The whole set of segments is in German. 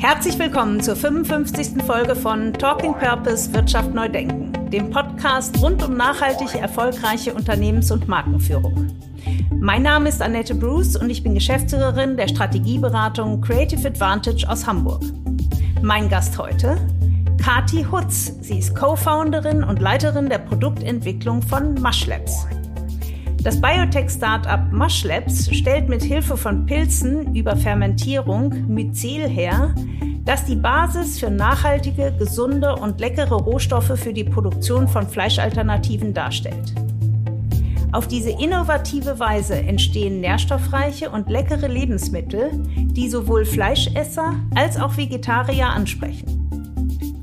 Herzlich willkommen zur 55. Folge von Talking Purpose Wirtschaft neu denken, dem Podcast rund um nachhaltig erfolgreiche Unternehmens- und Markenführung. Mein Name ist Annette Bruce und ich bin Geschäftsführerin der Strategieberatung Creative Advantage aus Hamburg. Mein Gast heute, Kati Hutz. Sie ist Co-Founderin und Leiterin der Produktentwicklung von Mushlabs. Das Biotech-Startup Mushlabs stellt mit Hilfe von Pilzen über Fermentierung Myzel her, das die Basis für nachhaltige, gesunde und leckere Rohstoffe für die Produktion von Fleischalternativen darstellt. Auf diese innovative Weise entstehen nährstoffreiche und leckere Lebensmittel, die sowohl Fleischesser als auch Vegetarier ansprechen.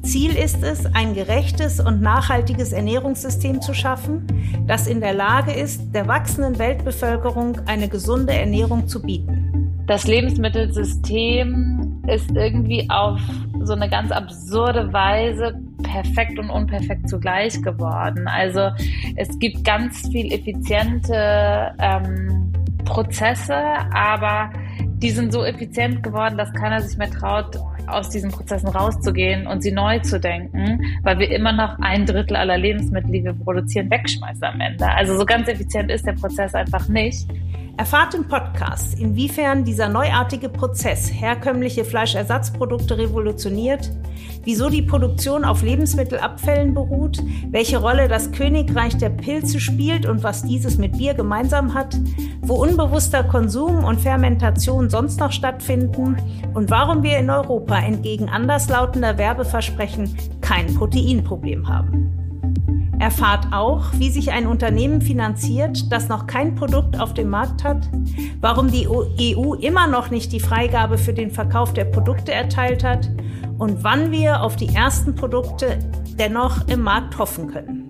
Ziel ist es, ein gerechtes und nachhaltiges Ernährungssystem zu schaffen, das in der Lage ist, der wachsenden Weltbevölkerung eine gesunde Ernährung zu bieten. Das Lebensmittelsystem ist irgendwie auf so eine ganz absurde Weise perfekt und unperfekt zugleich geworden. Also es gibt ganz viel effiziente ähm, Prozesse, aber die sind so effizient geworden, dass keiner sich mehr traut, aus diesen Prozessen rauszugehen und sie neu zu denken, weil wir immer noch ein Drittel aller Lebensmittel, die wir produzieren, wegschmeißen am Ende. Also so ganz effizient ist der Prozess einfach nicht. Erfahrt im Podcast, inwiefern dieser neuartige Prozess herkömmliche Fleischersatzprodukte revolutioniert, wieso die Produktion auf Lebensmittelabfällen beruht, welche Rolle das Königreich der Pilze spielt und was dieses mit Bier gemeinsam hat, wo unbewusster Konsum und Fermentation sonst noch stattfinden und warum wir in Europa entgegen anderslautender Werbeversprechen kein Proteinproblem haben. Erfahrt auch, wie sich ein Unternehmen finanziert, das noch kein Produkt auf dem Markt hat, warum die EU immer noch nicht die Freigabe für den Verkauf der Produkte erteilt hat und wann wir auf die ersten Produkte dennoch im Markt hoffen können.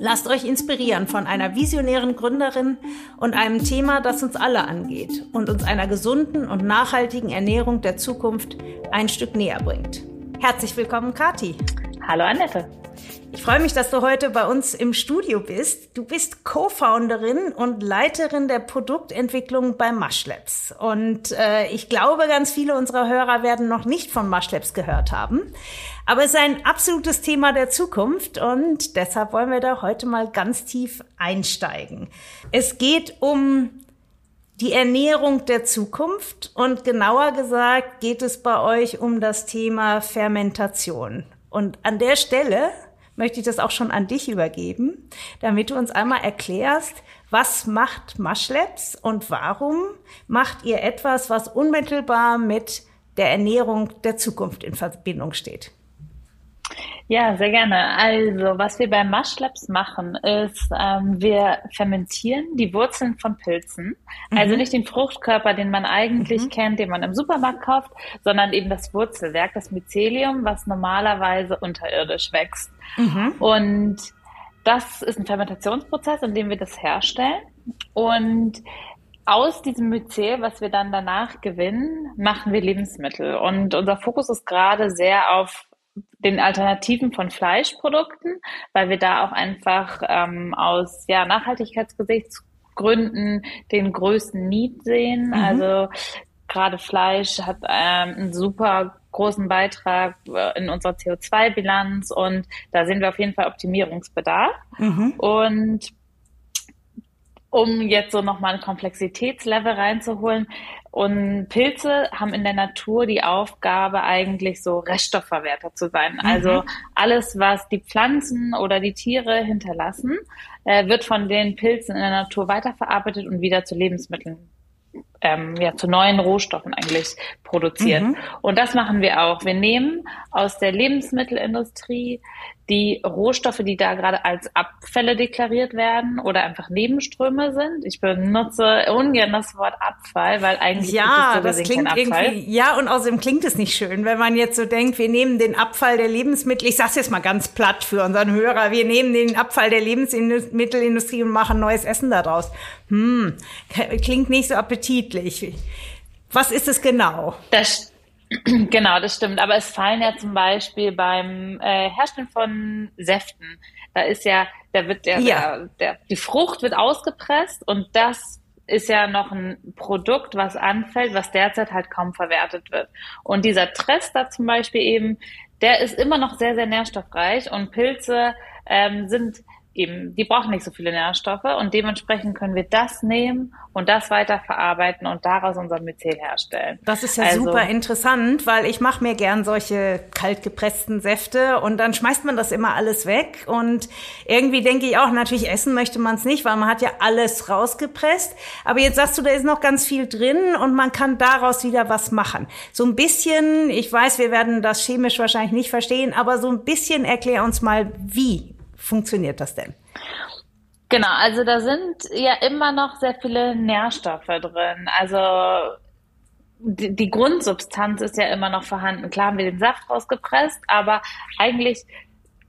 Lasst euch inspirieren von einer visionären Gründerin und einem Thema, das uns alle angeht und uns einer gesunden und nachhaltigen Ernährung der Zukunft ein Stück näher bringt. Herzlich willkommen, Kati. Hallo Annette. Ich freue mich, dass du heute bei uns im Studio bist. Du bist Co-Founderin und Leiterin der Produktentwicklung bei Mushlabs. Und äh, ich glaube, ganz viele unserer Hörer werden noch nicht von Mushlabs gehört haben. Aber es ist ein absolutes Thema der Zukunft und deshalb wollen wir da heute mal ganz tief einsteigen. Es geht um die Ernährung der Zukunft und genauer gesagt geht es bei euch um das Thema Fermentation. Und an der Stelle möchte ich das auch schon an dich übergeben, damit du uns einmal erklärst, was macht Mushlabs und warum macht ihr etwas, was unmittelbar mit der Ernährung der Zukunft in Verbindung steht? Ja, sehr gerne. Also, was wir bei Mushlabs machen, ist, ähm, wir fermentieren die Wurzeln von Pilzen. Also mhm. Also nicht den Fruchtkörper, den man eigentlich mhm. kennt, den man im Supermarkt kauft, sondern eben das Wurzelwerk, das Mycelium, was normalerweise unterirdisch wächst. Mhm. Und das ist ein Fermentationsprozess, in dem wir das herstellen. Und aus diesem Myzel, was wir dann danach gewinnen, machen wir Lebensmittel. Und unser Fokus ist gerade sehr auf den Alternativen von Fleischprodukten, weil wir da auch einfach ähm, aus ja, Nachhaltigkeitsgesichtsgründen den größten Need sehen. Mhm. Also gerade Fleisch hat ähm, einen super großen Beitrag äh, in unserer CO2-Bilanz und da sehen wir auf jeden Fall Optimierungsbedarf. Mhm. Und um jetzt so nochmal ein Komplexitätslevel reinzuholen. Und Pilze haben in der Natur die Aufgabe, eigentlich so Reststoffverwerter zu sein. Mhm. Also alles, was die Pflanzen oder die Tiere hinterlassen, äh, wird von den Pilzen in der Natur weiterverarbeitet und wieder zu Lebensmitteln ähm, ja, zu neuen Rohstoffen eigentlich produziert. Mhm. Und das machen wir auch. Wir nehmen aus der Lebensmittelindustrie die Rohstoffe, die da gerade als Abfälle deklariert werden oder einfach Nebenströme sind. Ich benutze ungern das Wort Abfall, weil eigentlich ja, so das klingt irgendwie ja und außerdem klingt es nicht schön, wenn man jetzt so denkt, wir nehmen den Abfall der Lebensmittel. Ich sage jetzt mal ganz platt für unseren Hörer: Wir nehmen den Abfall der Lebensmittelindustrie und machen neues Essen daraus. Hm, klingt nicht so appetitlich. Was ist es genau? Das Genau, das stimmt. Aber es fallen ja zum Beispiel beim äh, Herstellen von Säften, da ist ja, da wird der, ja. der, der, die Frucht wird ausgepresst und das ist ja noch ein Produkt, was anfällt, was derzeit halt kaum verwertet wird. Und dieser Trester zum Beispiel eben, der ist immer noch sehr, sehr nährstoffreich und Pilze ähm, sind eben, die brauchen nicht so viele Nährstoffe und dementsprechend können wir das nehmen und das weiterverarbeiten und daraus unser Myzel herstellen. Das ist ja also, super interessant, weil ich mache mir gern solche kaltgepressten Säfte und dann schmeißt man das immer alles weg und irgendwie denke ich auch, natürlich essen möchte man es nicht, weil man hat ja alles rausgepresst, aber jetzt sagst du, da ist noch ganz viel drin und man kann daraus wieder was machen. So ein bisschen, ich weiß, wir werden das chemisch wahrscheinlich nicht verstehen, aber so ein bisschen erklär uns mal, wie funktioniert das denn? Genau, also da sind ja immer noch sehr viele Nährstoffe drin. Also die, die Grundsubstanz ist ja immer noch vorhanden. Klar haben wir den Saft rausgepresst, aber eigentlich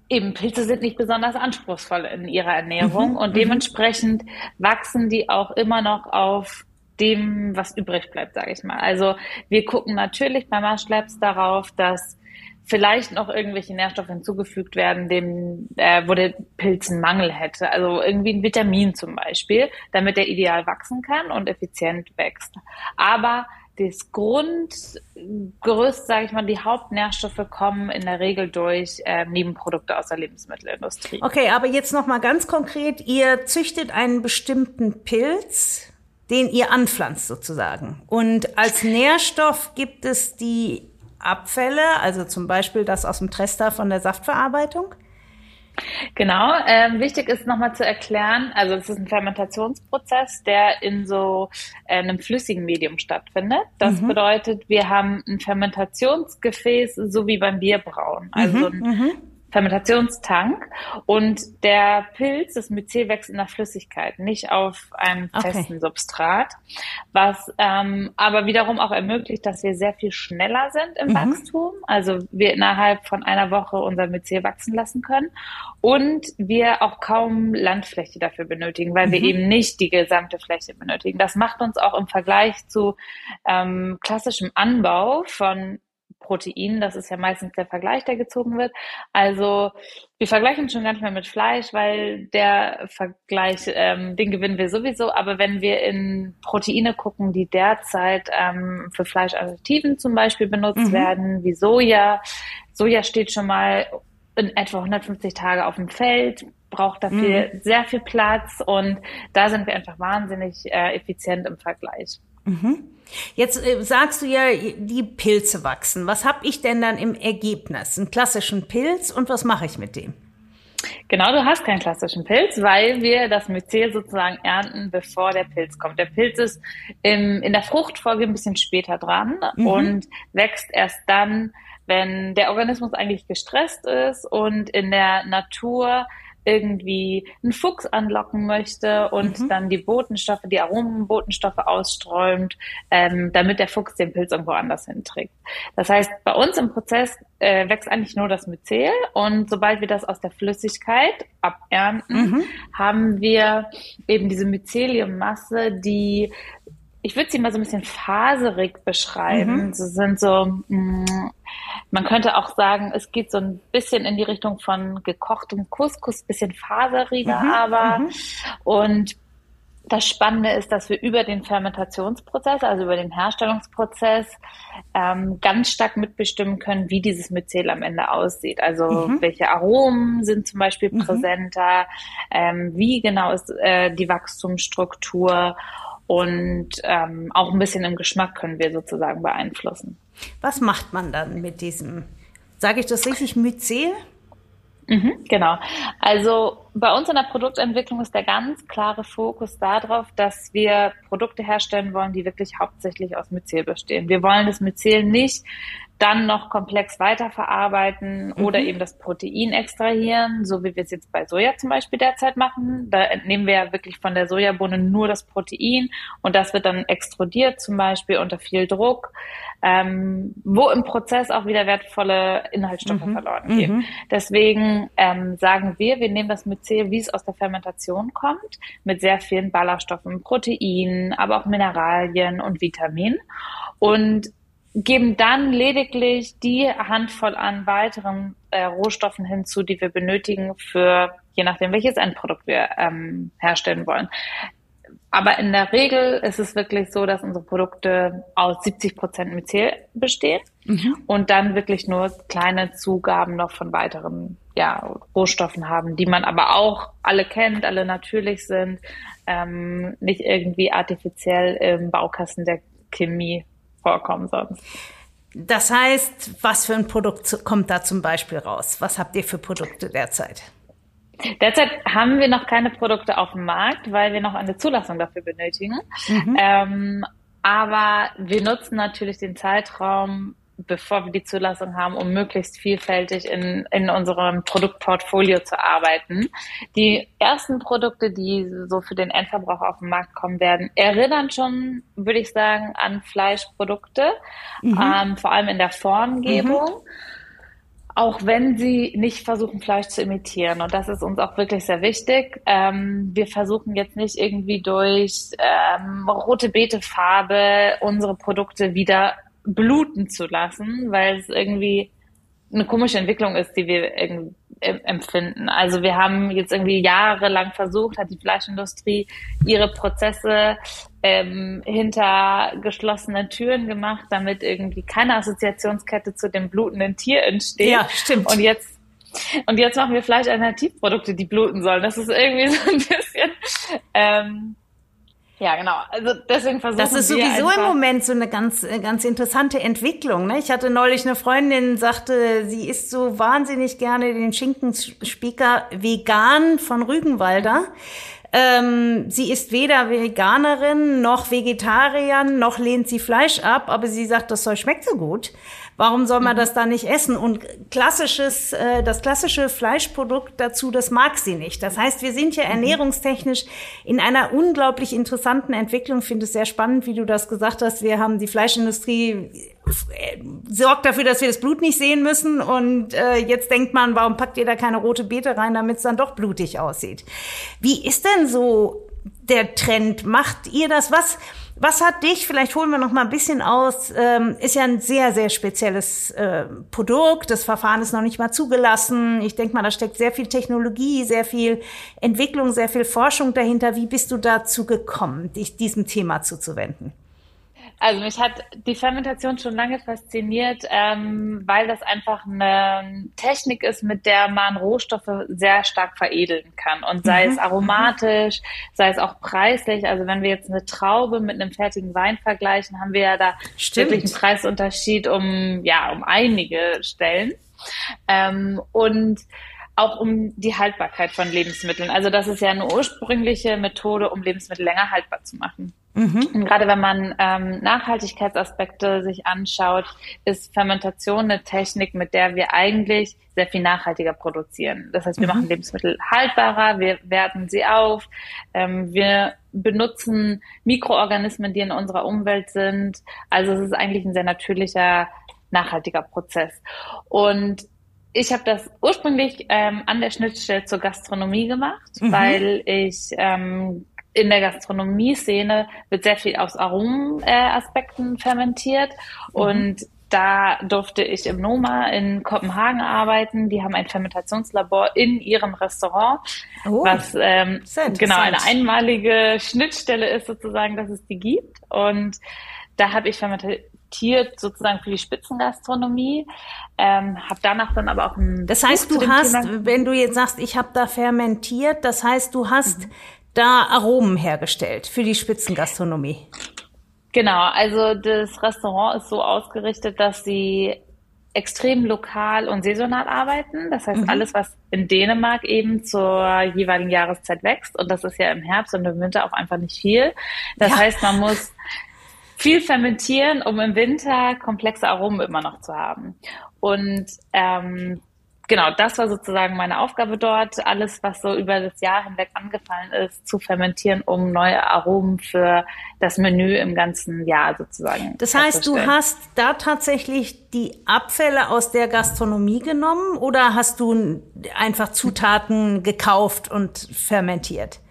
eben Pilze sind nicht besonders anspruchsvoll in ihrer Ernährung mhm, und mhm. dementsprechend wachsen die auch immer noch auf dem, was übrig bleibt, sage ich mal. Also wir gucken natürlich bei Marsh Labs darauf, dass vielleicht noch irgendwelche Nährstoffe hinzugefügt werden, dem, äh, wo der Pilz einen Mangel hätte. Also irgendwie ein Vitamin zum Beispiel, damit er ideal wachsen kann und effizient wächst. Aber das Grundgerüst, sage ich mal, die Hauptnährstoffe kommen in der Regel durch äh, Nebenprodukte aus der Lebensmittelindustrie. Okay, aber jetzt noch mal ganz konkret: Ihr züchtet einen bestimmten Pilz, den ihr anpflanzt sozusagen, und als Nährstoff gibt es die Abfälle, also zum Beispiel das aus dem Trester von der Saftverarbeitung? Genau, ähm, wichtig ist nochmal zu erklären, also es ist ein Fermentationsprozess, der in so äh, einem flüssigen Medium stattfindet. Das mhm. bedeutet, wir haben ein Fermentationsgefäß, so wie beim Bierbrauen. Also mhm. ein mhm. Fermentationstank und der Pilz, das Myzel wächst in der Flüssigkeit, nicht auf einem okay. festen Substrat, was ähm, aber wiederum auch ermöglicht, dass wir sehr viel schneller sind im mhm. Wachstum, also wir innerhalb von einer Woche unser Myzel wachsen lassen können und wir auch kaum Landfläche dafür benötigen, weil mhm. wir eben nicht die gesamte Fläche benötigen. Das macht uns auch im Vergleich zu ähm, klassischem Anbau von Protein. Das ist ja meistens der Vergleich, der gezogen wird. Also wir vergleichen schon gar nicht mehr mit Fleisch, weil der Vergleich, ähm, den gewinnen wir sowieso. Aber wenn wir in Proteine gucken, die derzeit ähm, für Fleischadditiven zum Beispiel benutzt mhm. werden, wie Soja. Soja steht schon mal in etwa 150 Tage auf dem Feld, braucht dafür mhm. sehr viel Platz und da sind wir einfach wahnsinnig äh, effizient im Vergleich. Mhm. Jetzt äh, sagst du ja, die Pilze wachsen. Was habe ich denn dann im Ergebnis? Einen klassischen Pilz und was mache ich mit dem? Genau, du hast keinen klassischen Pilz, weil wir das Myzel sozusagen ernten, bevor der Pilz kommt. Der Pilz ist im, in der Fruchtfolge ein bisschen später dran mhm. und wächst erst dann, wenn der Organismus eigentlich gestresst ist und in der Natur irgendwie einen Fuchs anlocken möchte und mhm. dann die Botenstoffe, die Aromenbotenstoffe ausströmt, ähm, damit der Fuchs den Pilz irgendwo anders hinträgt. Das heißt, bei uns im Prozess äh, wächst eigentlich nur das Myzel und sobald wir das aus der Flüssigkeit abernten, mhm. haben wir eben diese Myceliummasse, die ich würde sie mal so ein bisschen faserig beschreiben. Mhm. Sie sind so, mh, mm, man könnte auch sagen, es geht so ein bisschen in die Richtung von gekochtem Couscous, bisschen faseriger mhm. aber. Mhm. Und das Spannende ist, dass wir über den Fermentationsprozess, also über den Herstellungsprozess, ähm, ganz stark mitbestimmen können, wie dieses Myzel am Ende aussieht. Also mhm. welche Aromen sind zum Beispiel mhm. präsenter, ähm, wie genau ist äh, die Wachstumsstruktur und ähm, auch ein bisschen im Geschmack können wir sozusagen beeinflussen. Was macht man dann mit diesem, sage ich das richtig, Myzel? Mhm, genau. Also bei uns in der Produktentwicklung ist der ganz klare Fokus darauf, dass wir Produkte herstellen wollen, die wirklich hauptsächlich aus Myzel bestehen. Wir wollen das Myzel nicht dann noch komplex weiterverarbeiten mhm. oder eben das Protein extrahieren, so wie wir es jetzt bei Soja zum Beispiel derzeit machen. Da entnehmen wir ja wirklich von der Sojabohne nur das Protein und das wird dann extrudiert zum Beispiel unter viel Druck, ähm, wo im Prozess auch wieder wertvolle Inhaltsstoffe mhm. verloren gehen. Mhm. Deswegen ähm, sagen wir, wir nehmen das Myzel, wie es aus der Fermentation kommt, mit sehr vielen Ballaststoffen, Proteinen, aber auch Mineralien und Vitaminen und geben dann lediglich die Handvoll an weiteren äh, Rohstoffen hinzu, die wir benötigen für je nachdem, welches Endprodukt wir ähm, herstellen wollen. aber in der Regel ist es wirklich so, dass unsere Produkte aus 70 Prozent Myzel bestehen mhm. und dann wirklich nur kleine Zugaben noch von weiteren ja, Rohstoffen haben, die man aber auch alle kennt, alle natürlich sind, ähm, nicht irgendwie artifiziell im Baukasten der Chemie vorkommen sonst. Das heißt, was für ein Produkt kommt da zum Beispiel raus? Was habt ihr für Produkte derzeit? Derzeit haben wir noch keine Produkte auf dem Markt, weil wir noch eine Zulassung dafür benötigen. Mhm. Ähm, aber wir nutzen natürlich den Zeitraum, bevor wir die Zulassung haben, um möglichst vielfältig in, in unserem Produktportfolio zu arbeiten. Die ersten Produkte, die so für den Endverbraucher auf den Markt kommen werden, erinnern schon, würde ich sagen, an Fleischprodukte, mhm. ähm, vor allem in der Formgebung. Mhm auch wenn sie nicht versuchen, Fleisch zu imitieren. Und das ist uns auch wirklich sehr wichtig. Ähm, wir versuchen jetzt nicht irgendwie durch ähm, rote Beete-Farbe unsere Produkte wieder bluten zu lassen, weil es irgendwie eine komische Entwicklung ist, die wir empfinden. Also wir haben jetzt irgendwie jahrelang versucht, hat die Fleischindustrie ihre Prozesse ähm, hinter geschlossenen Türen gemacht, damit irgendwie keine Assoziationskette zu dem blutenden Tier entsteht. Ja, stimmt. Und jetzt und jetzt machen wir Fleischalternativprodukte, die bluten sollen. Das ist irgendwie so ein bisschen ähm, ja, genau. Also deswegen versuchen Das ist sowieso im Moment so eine ganz, äh, ganz interessante Entwicklung. Ne? Ich hatte neulich eine Freundin, sagte, sie isst so wahnsinnig gerne den Schinkenspieker vegan von Rügenwalder. Ähm, sie ist weder Veganerin noch Vegetarier, noch lehnt sie Fleisch ab, aber sie sagt, das Zeug schmeckt so gut. Warum soll man mhm. das da nicht essen? Und klassisches, äh, das klassische Fleischprodukt dazu, das mag sie nicht. Das heißt, wir sind ja mhm. ernährungstechnisch in einer unglaublich interessanten Entwicklung. Ich finde es sehr spannend, wie du das gesagt hast. Wir haben die Fleischindustrie äh, sorgt dafür, dass wir das Blut nicht sehen müssen. Und äh, jetzt denkt man, warum packt ihr da keine rote Beete rein, damit es dann doch blutig aussieht? Wie ist denn so der Trend? Macht ihr das? Was, was hat dich, vielleicht holen wir noch mal ein bisschen aus, ähm, ist ja ein sehr, sehr spezielles äh, Produkt. Das Verfahren ist noch nicht mal zugelassen. Ich denke mal, da steckt sehr viel Technologie, sehr viel Entwicklung, sehr viel Forschung dahinter. Wie bist du dazu gekommen, dich diesem Thema zuzuwenden? Also mich hat die Fermentation schon lange fasziniert, ähm, weil das einfach eine Technik ist, mit der man Rohstoffe sehr stark veredeln kann. Und sei mhm. es aromatisch, sei es auch preislich. Also wenn wir jetzt eine Traube mit einem fertigen Wein vergleichen, haben wir ja da Stimmt. wirklich einen Preisunterschied um, ja, um einige Stellen. Ähm, und auch um die Haltbarkeit von Lebensmitteln. Also das ist ja eine ursprüngliche Methode, um Lebensmittel länger haltbar zu machen. Mhm. Und gerade wenn man ähm, Nachhaltigkeitsaspekte sich anschaut, ist Fermentation eine Technik, mit der wir eigentlich sehr viel nachhaltiger produzieren. Das heißt, wir mhm. machen Lebensmittel haltbarer, wir werten sie auf, ähm, wir benutzen Mikroorganismen, die in unserer Umwelt sind. Also es ist eigentlich ein sehr natürlicher, nachhaltiger Prozess. Und ich habe das ursprünglich ähm, an der Schnittstelle zur Gastronomie gemacht, mhm. weil ich ähm, in der Gastronomie-Szene wird sehr viel aus Aromenaspekten äh, fermentiert mhm. und da durfte ich im Noma in Kopenhagen arbeiten. Die haben ein Fermentationslabor in ihrem Restaurant, oh, was ähm, genau eine einmalige Schnittstelle ist sozusagen, dass es die gibt. Und da habe ich fermentiert sozusagen für die Spitzengastronomie, ähm, habe danach dann aber auch ein Das heißt, du hast, Thema wenn du jetzt sagst, ich habe da fermentiert, das heißt, du hast mhm da Aromen hergestellt für die Spitzengastronomie. Genau, also das Restaurant ist so ausgerichtet, dass sie extrem lokal und saisonal arbeiten. Das heißt, mhm. alles, was in Dänemark eben zur jeweiligen Jahreszeit wächst, und das ist ja im Herbst und im Winter auch einfach nicht viel. Das ja. heißt, man muss viel fermentieren, um im Winter komplexe Aromen immer noch zu haben. Und ähm, genau, das war sozusagen meine Aufgabe dort, alles, was so über das Jahr hinweg angefallen ist, zu fermentieren, um neue Aromen für das Menü im ganzen Jahr sozusagen. Das heißt, du hast da tatsächlich die Abfälle aus der Gastronomie genommen oder hast du einfach Zutaten gekauft und fermentiert?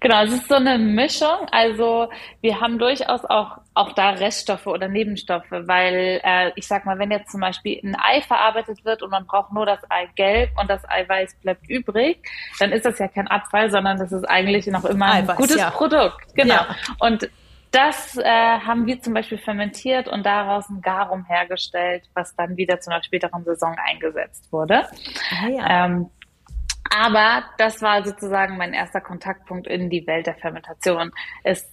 Genau, es ist so eine Mischung. Also wir haben durchaus auch auch da Reststoffe oder Nebenstoffe, weil äh, ich sag mal, wenn jetzt zum Beispiel ein Ei verarbeitet wird und man braucht nur das Ei gelb und das Eiweiß bleibt übrig, dann ist das ja kein Abfall, sondern das ist eigentlich noch immer ein Eiweiß, gutes ja. Produkt. Genau. Ja. Und das äh, haben wir zum Beispiel fermentiert und daraus ein Garum hergestellt, was dann wieder zu einer späteren Saison eingesetzt wurde. Ah, ja. ähm, aber das war sozusagen mein erster Kontaktpunkt in die Welt der Fermentation. Es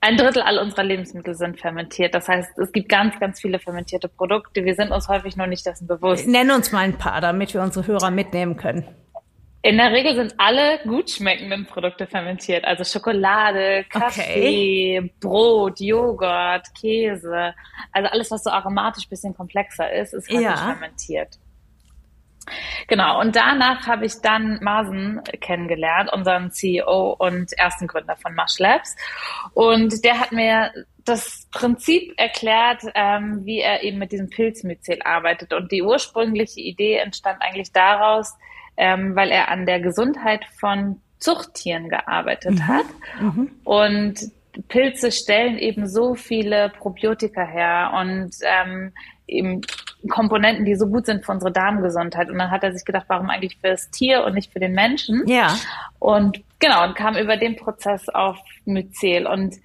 ein Drittel all unserer Lebensmittel sind fermentiert. Das heißt, es gibt ganz, ganz viele fermentierte Produkte. Wir sind uns häufig noch nicht dessen bewusst. Nenn uns mal ein paar, damit wir unsere Hörer mitnehmen können. In der Regel sind alle gut schmeckenden Produkte fermentiert. Also Schokolade, Kaffee, okay. Brot, Joghurt, Käse. Also alles, was so aromatisch bisschen komplexer ist, ist häufig ja. fermentiert. Genau, und danach habe ich dann Marsen kennengelernt, unseren CEO und ersten Gründer von Mush Labs. Und der hat mir das Prinzip erklärt, ähm, wie er eben mit diesem Pilzmyzel arbeitet. Und die ursprüngliche Idee entstand eigentlich daraus, ähm, weil er an der Gesundheit von Zuchttieren gearbeitet mhm. hat. Mhm. Und Pilze stellen eben so viele Probiotika her und ähm, eben Komponenten, die so gut sind für unsere Darmgesundheit. Und dann hat er sich gedacht, warum eigentlich für das Tier und nicht für den Menschen? Ja. Und genau, und kam über den Prozess auf Myzel. Und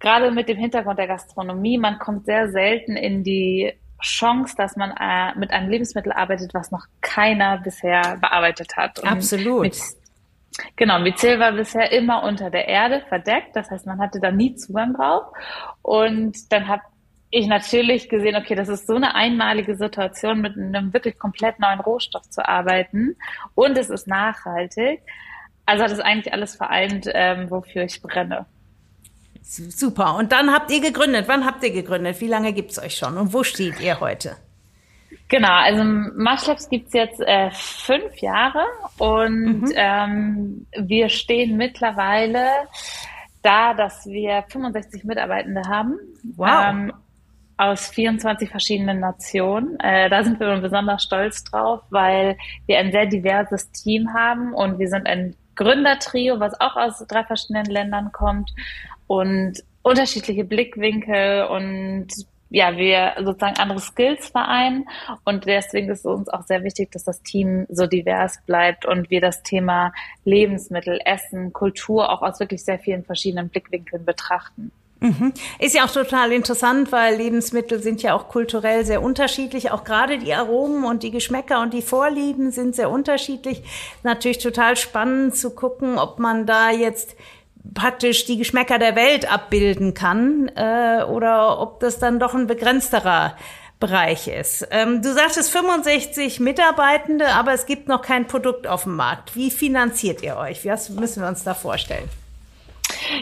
gerade mit dem Hintergrund der Gastronomie, man kommt sehr selten in die Chance, dass man äh, mit einem Lebensmittel arbeitet, was noch keiner bisher bearbeitet hat. Und Absolut. Genau, Myzel war bisher immer unter der Erde verdeckt, das heißt, man hatte da nie Zugang drauf. Und dann hat ich natürlich gesehen, okay, das ist so eine einmalige Situation, mit einem wirklich komplett neuen Rohstoff zu arbeiten und es ist nachhaltig. Also hat es eigentlich alles vereint, ähm, wofür ich brenne. Super. Und dann habt ihr gegründet. Wann habt ihr gegründet? Wie lange gibt's euch schon? Und wo steht ihr heute? Genau, also Mashlabs gibt's jetzt äh, fünf Jahre und mhm. ähm, wir stehen mittlerweile da, dass wir 65 Mitarbeitende haben. Wow. Ähm, aus 24 verschiedenen Nationen. Äh, da sind wir besonders stolz drauf, weil wir ein sehr diverses Team haben und wir sind ein Gründertrio, was auch aus drei verschiedenen Ländern kommt und unterschiedliche Blickwinkel und ja, wir sozusagen andere Skills vereinen und deswegen ist es uns auch sehr wichtig, dass das Team so divers bleibt und wir das Thema Lebensmittel, Essen, Kultur auch aus wirklich sehr vielen verschiedenen Blickwinkeln betrachten. Mhm. Ist ja auch total interessant, weil Lebensmittel sind ja auch kulturell sehr unterschiedlich. Auch gerade die Aromen und die Geschmäcker und die Vorlieben sind sehr unterschiedlich. Natürlich total spannend zu gucken, ob man da jetzt praktisch die Geschmäcker der Welt abbilden kann äh, oder ob das dann doch ein begrenzterer Bereich ist. Ähm, du sagtest 65 Mitarbeitende, aber es gibt noch kein Produkt auf dem Markt. Wie finanziert ihr euch? Was müssen wir uns da vorstellen?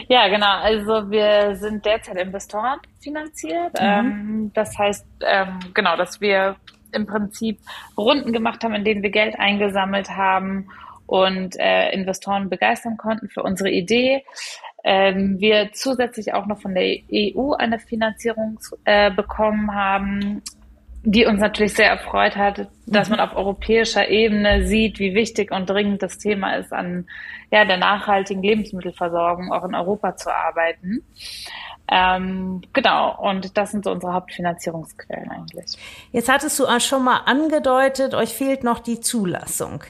Ja, genau. Also wir sind derzeit Investoren finanziert. Mhm. Ähm, das heißt, ähm, genau, dass wir im Prinzip Runden gemacht haben, in denen wir Geld eingesammelt haben und äh, Investoren begeistern konnten für unsere Idee. Ähm, wir zusätzlich auch noch von der EU eine Finanzierung äh, bekommen haben, die uns natürlich sehr erfreut hat, dass mhm. man auf europäischer Ebene sieht, wie wichtig und dringend das Thema ist, an ja, der nachhaltigen Lebensmittelversorgung auch in Europa zu arbeiten. Ähm, genau, und das sind so unsere Hauptfinanzierungsquellen eigentlich. Jetzt hattest du auch schon mal angedeutet, euch fehlt noch die Zulassung.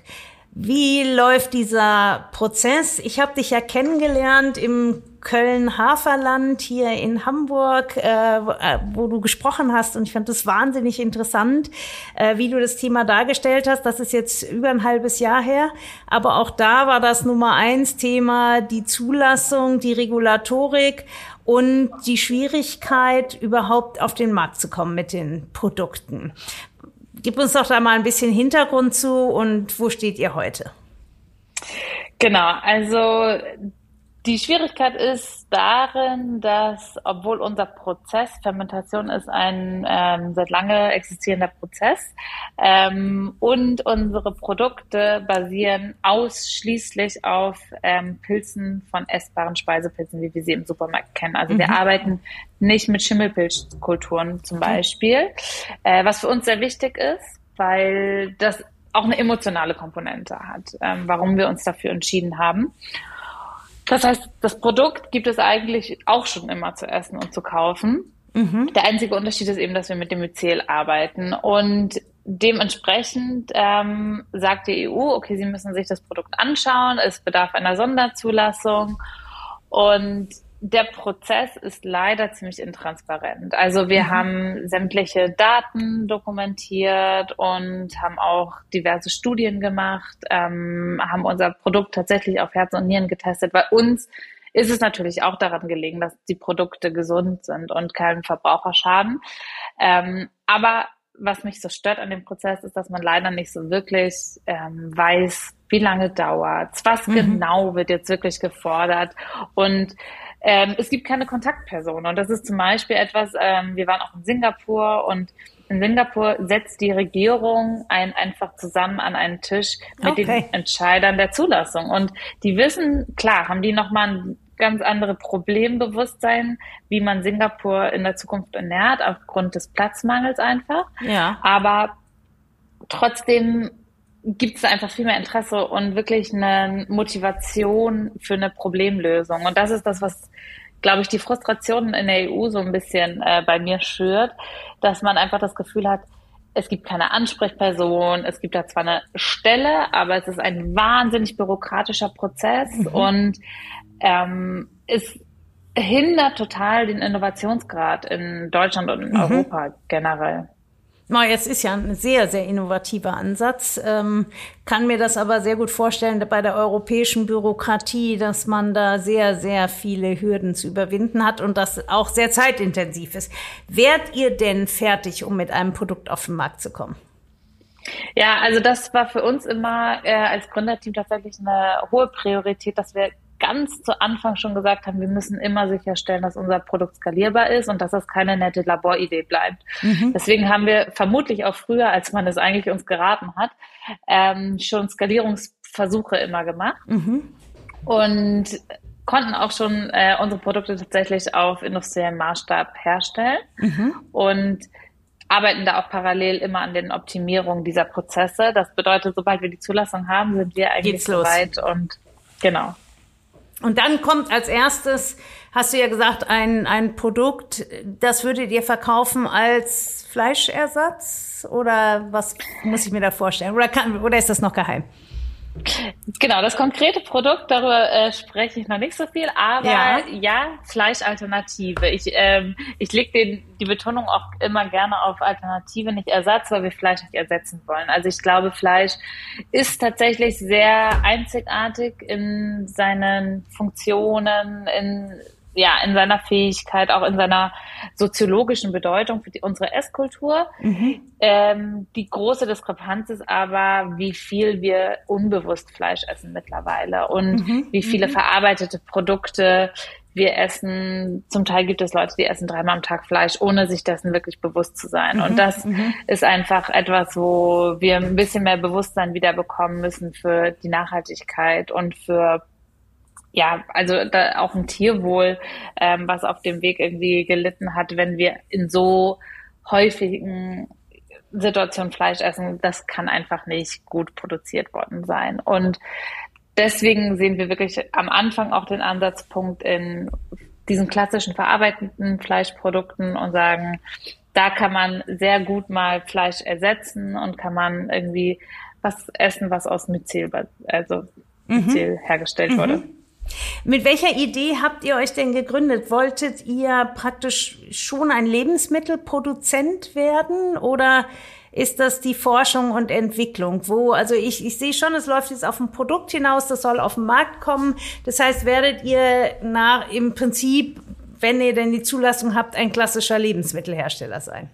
Wie läuft dieser Prozess? Ich habe dich ja kennengelernt im Köln-Haferland hier in Hamburg, äh, äh, wo du gesprochen hast. Und ich fand das wahnsinnig interessant, äh, wie du das Thema dargestellt hast. Das ist jetzt über ein halbes Jahr her. Aber auch da war das Nummer eins Thema die Zulassung, die Regulatorik und die Schwierigkeit, überhaupt auf den Markt zu kommen mit den Produkten. Gib uns doch da mal ein bisschen Hintergrund zu und wo steht ihr heute? Genau, also die Schwierigkeit ist darin, dass obwohl unser Prozess, Fermentation ist ein ähm, seit lange existierender Prozess ähm, und unsere Produkte basieren ausschließlich auf ähm, Pilzen von essbaren Speisepilzen, wie wir sie im Supermarkt kennen. Also mhm. wir arbeiten nicht mit Schimmelpilzkulturen zum Beispiel, äh, was für uns sehr wichtig ist, weil das auch eine emotionale Komponente hat, ähm, warum wir uns dafür entschieden haben. Das heißt, das Produkt gibt es eigentlich auch schon immer zu essen und zu kaufen. Mhm. Der einzige Unterschied ist eben, dass wir mit dem Myzel arbeiten. Und dementsprechend ähm, sagt die EU, okay, Sie müssen sich das Produkt anschauen, es bedarf einer Sonderzulassung. Und der Prozess ist leider ziemlich intransparent. Also wir mhm. haben sämtliche Daten dokumentiert und haben auch diverse Studien gemacht, ähm, haben unser Produkt tatsächlich auf Herz und Nieren getestet. Bei uns ist es natürlich auch daran gelegen, dass die Produkte gesund sind und keinen Verbraucher schaden. Ähm, aber was mich so stört an dem Prozess ist, dass man leider nicht so wirklich ähm, weiß, wie lange dauert's, was mhm. genau wird jetzt wirklich gefordert und ähm, es gibt keine Kontaktperson. Und das ist zum Beispiel etwas, ähm, wir waren auch in Singapur und in Singapur setzt die Regierung einen einfach zusammen an einen Tisch mit okay. den Entscheidern der Zulassung. Und die wissen, klar, haben die nochmal ein ganz andere Problembewusstsein, wie man Singapur in der Zukunft ernährt, aufgrund des Platzmangels einfach. Ja. Aber trotzdem gibt es einfach viel mehr Interesse und wirklich eine Motivation für eine Problemlösung. Und das ist das, was, glaube ich, die Frustration in der EU so ein bisschen äh, bei mir schürt, dass man einfach das Gefühl hat, es gibt keine Ansprechperson, es gibt da zwar eine Stelle, aber es ist ein wahnsinnig bürokratischer Prozess mhm. und ähm, es hindert total den Innovationsgrad in Deutschland und in mhm. Europa generell. Jetzt ist ja ein sehr, sehr innovativer Ansatz. Ähm, kann mir das aber sehr gut vorstellen bei der europäischen Bürokratie, dass man da sehr, sehr viele Hürden zu überwinden hat und das auch sehr zeitintensiv ist. Wärt ihr denn fertig, um mit einem Produkt auf den Markt zu kommen? Ja, also das war für uns immer äh, als Gründerteam tatsächlich eine hohe Priorität, dass wir ganz zu Anfang schon gesagt haben, wir müssen immer sicherstellen, dass unser Produkt skalierbar ist und dass das keine nette Laboridee bleibt. Mhm. Deswegen haben wir vermutlich auch früher, als man es eigentlich uns geraten hat, ähm, schon Skalierungsversuche immer gemacht mhm. und konnten auch schon äh, unsere Produkte tatsächlich auf industriellem Maßstab herstellen mhm. und arbeiten da auch parallel immer an den Optimierungen dieser Prozesse. Das bedeutet, sobald wir die Zulassung haben, sind wir eigentlich soweit und genau. Und dann kommt als erstes, hast du ja gesagt, ein, ein Produkt, das würdet ihr verkaufen als Fleischersatz? Oder was muss ich mir da vorstellen? Oder, kann, oder ist das noch geheim? Genau, das konkrete Produkt, darüber äh, spreche ich noch nicht so viel, aber ja, ja Fleischalternative. Ich, ähm, ich lege die Betonung auch immer gerne auf Alternative, nicht Ersatz, weil wir Fleisch nicht ersetzen wollen. Also ich glaube, Fleisch ist tatsächlich sehr einzigartig in seinen Funktionen, in ja, in seiner Fähigkeit, auch in seiner soziologischen Bedeutung für die, unsere Esskultur. Mhm. Ähm, die große Diskrepanz ist aber, wie viel wir unbewusst Fleisch essen mittlerweile und mhm. wie viele mhm. verarbeitete Produkte wir essen. Zum Teil gibt es Leute, die essen dreimal am Tag Fleisch, ohne sich dessen wirklich bewusst zu sein. Und mhm. das mhm. ist einfach etwas, wo wir ein bisschen mehr Bewusstsein wieder bekommen müssen für die Nachhaltigkeit und für ja, also da auch ein Tierwohl, ähm, was auf dem Weg irgendwie gelitten hat, wenn wir in so häufigen Situationen Fleisch essen, das kann einfach nicht gut produziert worden sein. Und deswegen sehen wir wirklich am Anfang auch den Ansatzpunkt in diesen klassischen verarbeitenden Fleischprodukten und sagen, da kann man sehr gut mal Fleisch ersetzen und kann man irgendwie was essen, was aus Myzel, also Myzel mhm. hergestellt mhm. wurde. Mit welcher Idee habt ihr euch denn gegründet? Wolltet ihr praktisch schon ein Lebensmittelproduzent werden oder ist das die Forschung und Entwicklung? Wo, also ich, ich sehe schon, es läuft jetzt auf ein Produkt hinaus, das soll auf den Markt kommen. Das heißt, werdet ihr nach, im Prinzip, wenn ihr denn die Zulassung habt, ein klassischer Lebensmittelhersteller sein?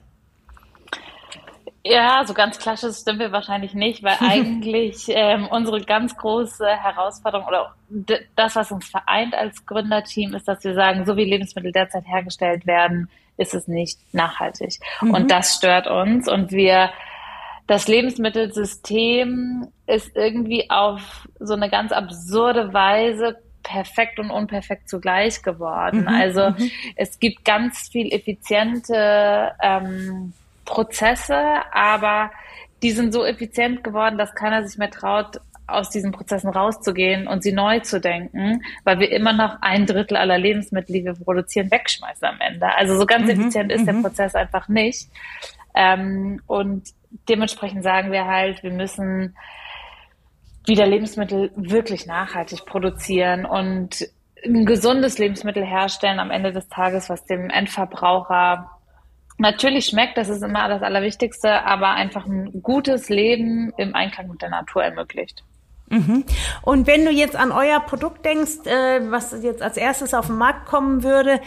Ja, so ganz klassisch stimmen wir wahrscheinlich nicht, weil eigentlich ähm, unsere ganz große Herausforderung oder das, was uns vereint als Gründerteam, ist, dass wir sagen, so wie Lebensmittel derzeit hergestellt werden, ist es nicht nachhaltig. Mhm. Und das stört uns. Und wir, das Lebensmittelsystem ist irgendwie auf so eine ganz absurde Weise perfekt und unperfekt zugleich geworden. Mhm. Also mhm. es gibt ganz viel effiziente ähm, Prozesse, aber die sind so effizient geworden, dass keiner sich mehr traut, aus diesen Prozessen rauszugehen und sie neu zu denken, weil wir immer noch ein Drittel aller Lebensmittel, die wir produzieren, wegschmeißen am Ende. Also so ganz mhm, effizient ist der mhm. Prozess einfach nicht. Ähm, und dementsprechend sagen wir halt, wir müssen wieder Lebensmittel wirklich nachhaltig produzieren und ein gesundes Lebensmittel herstellen am Ende des Tages, was dem Endverbraucher natürlich schmeckt, das ist immer das Allerwichtigste, aber einfach ein gutes Leben im Einklang mit der Natur ermöglicht. Mhm. Und wenn du jetzt an euer Produkt denkst, äh, was jetzt als erstes auf den Markt kommen würde,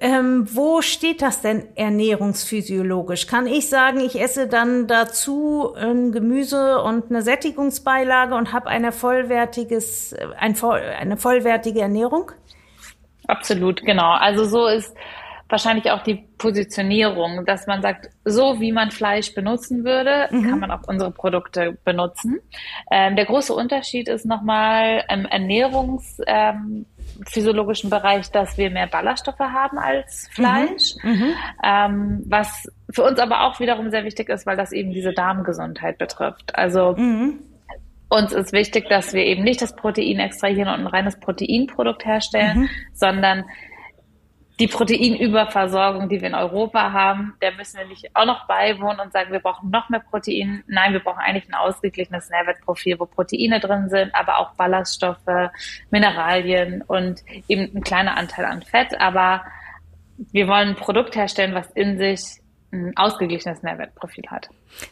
ähm, wo steht das denn ernährungsphysiologisch? Kann ich sagen, ich esse dann dazu ein Gemüse und eine Sättigungsbeilage und habe eine vollwertiges, ein, eine vollwertige Ernährung? Absolut, genau. Also so ist wahrscheinlich auch die Positionierung, dass man sagt, so wie man Fleisch benutzen würde, mhm. kann man auch unsere Produkte benutzen. Ähm, der große Unterschied ist nochmal im ernährungsphysiologischen ähm, Bereich, dass wir mehr Ballaststoffe haben als Fleisch, mhm. mhm. ähm, was für uns aber auch wiederum sehr wichtig ist, weil das eben diese Darmgesundheit betrifft. Also mhm. Uns ist wichtig, dass wir eben nicht das Protein extrahieren und ein reines Proteinprodukt herstellen, mhm. sondern die Proteinüberversorgung, die wir in Europa haben, der müssen wir nicht auch noch beiwohnen und sagen, wir brauchen noch mehr Protein. Nein, wir brauchen eigentlich ein ausgeglichenes Nährwertprofil, wo Proteine drin sind, aber auch Ballaststoffe, Mineralien und eben ein kleiner Anteil an Fett. Aber wir wollen ein Produkt herstellen, was in sich ein ausgeglichenes Nährwertprofil hat.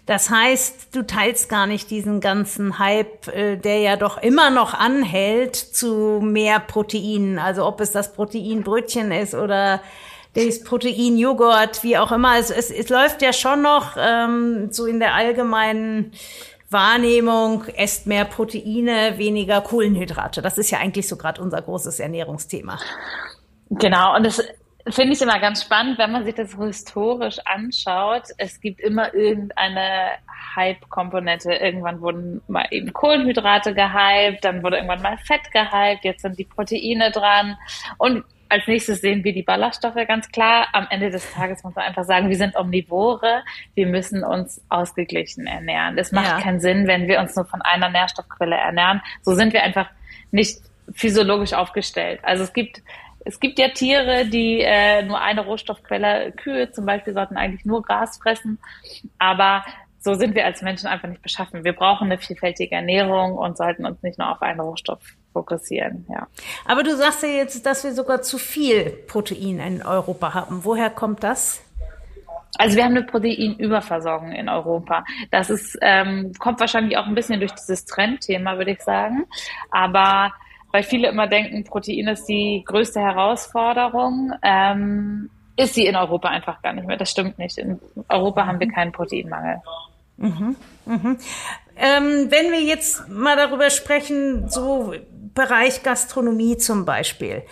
Das heißt, du teilst gar nicht diesen ganzen Hype, äh, der ja doch immer noch anhält zu mehr Proteinen. Also ob es das Proteinbrötchen ist oder das Proteinjoghurt, wie auch immer. Es, es, es läuft ja schon noch ähm, so in der allgemeinen Wahrnehmung, esst mehr Proteine, weniger Kohlenhydrate. Das ist ja eigentlich so gerade unser großes Ernährungsthema. Genau, und das finde ich immer ganz spannend, wenn man sich das historisch anschaut. Es gibt immer irgendeine Hype-Komponente. Irgendwann wurden mal eben Kohlenhydrate gehypt, dann wurde irgendwann mal Fett gehypt, jetzt sind die Proteine dran. Und als nächstes sehen wir die Ballaststoffe ganz klar. Am Ende des Tages muss man einfach sagen, wir sind Omnivore. Wir müssen uns ausgeglichen ernähren. Es macht ja. keinen Sinn, wenn wir uns nur von einer Nährstoffquelle ernähren. So sind wir einfach nicht physiologisch aufgestellt. Also es gibt es gibt ja Tiere, die äh, nur eine Rohstoffquelle, Kühe zum Beispiel, sollten eigentlich nur Gras fressen. Aber so sind wir als Menschen einfach nicht beschaffen. Wir brauchen eine vielfältige Ernährung und sollten uns nicht nur auf einen Rohstoff fokussieren, ja. Aber du sagst ja jetzt, dass wir sogar zu viel Protein in Europa haben. Woher kommt das? Also wir haben eine Proteinüberversorgung in Europa. Das ist, ähm, kommt wahrscheinlich auch ein bisschen durch dieses Trendthema, würde ich sagen. Aber weil viele immer denken, Protein ist die größte Herausforderung. Ähm, ist sie in Europa einfach gar nicht mehr. Das stimmt nicht. In Europa haben wir keinen Proteinmangel. Mhm, mhm. Ähm, wenn wir jetzt mal darüber sprechen, so Bereich Gastronomie zum Beispiel.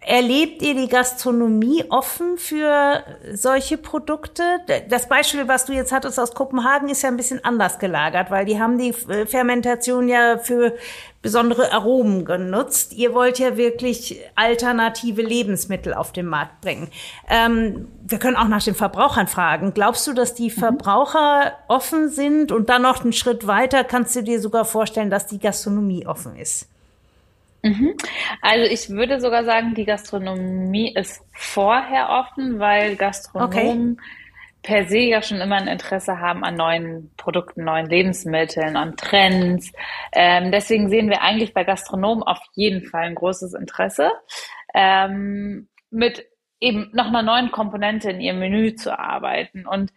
Erlebt ihr die Gastronomie offen für solche Produkte? Das Beispiel, was du jetzt hattest aus Kopenhagen, ist ja ein bisschen anders gelagert, weil die haben die Fermentation ja für besondere Aromen genutzt. Ihr wollt ja wirklich alternative Lebensmittel auf den Markt bringen. Ähm, wir können auch nach den Verbrauchern fragen. Glaubst du, dass die mhm. Verbraucher offen sind? Und dann noch einen Schritt weiter, kannst du dir sogar vorstellen, dass die Gastronomie offen ist? Mhm. Also ich würde sogar sagen, die Gastronomie ist vorher offen, weil Gastronomen okay. per se ja schon immer ein Interesse haben an neuen Produkten, neuen Lebensmitteln, an Trends. Ähm, deswegen sehen wir eigentlich bei Gastronomen auf jeden Fall ein großes Interesse, ähm, mit eben noch einer neuen Komponente in ihrem Menü zu arbeiten. Und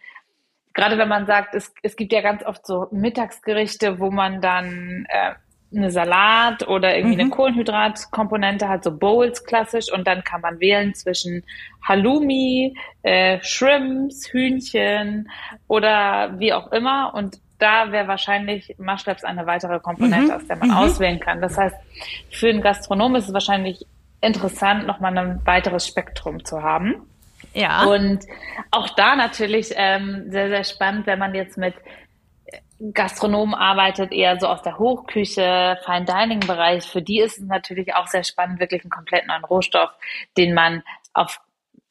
gerade wenn man sagt, es, es gibt ja ganz oft so Mittagsgerichte, wo man dann äh, eine Salat oder irgendwie mhm. eine Kohlenhydratkomponente hat, so Bowls klassisch und dann kann man wählen zwischen Halloumi, äh, Shrimps, Hühnchen oder wie auch immer und da wäre wahrscheinlich Maschleps eine weitere Komponente, mhm. aus der man mhm. auswählen kann. Das heißt, für einen Gastronom ist es wahrscheinlich interessant, nochmal ein weiteres Spektrum zu haben. Ja. Und auch da natürlich ähm, sehr, sehr spannend, wenn man jetzt mit Gastronom arbeitet eher so aus der Hochküche, Fine Dining Bereich. Für die ist es natürlich auch sehr spannend, wirklich einen komplett neuen Rohstoff, den man auf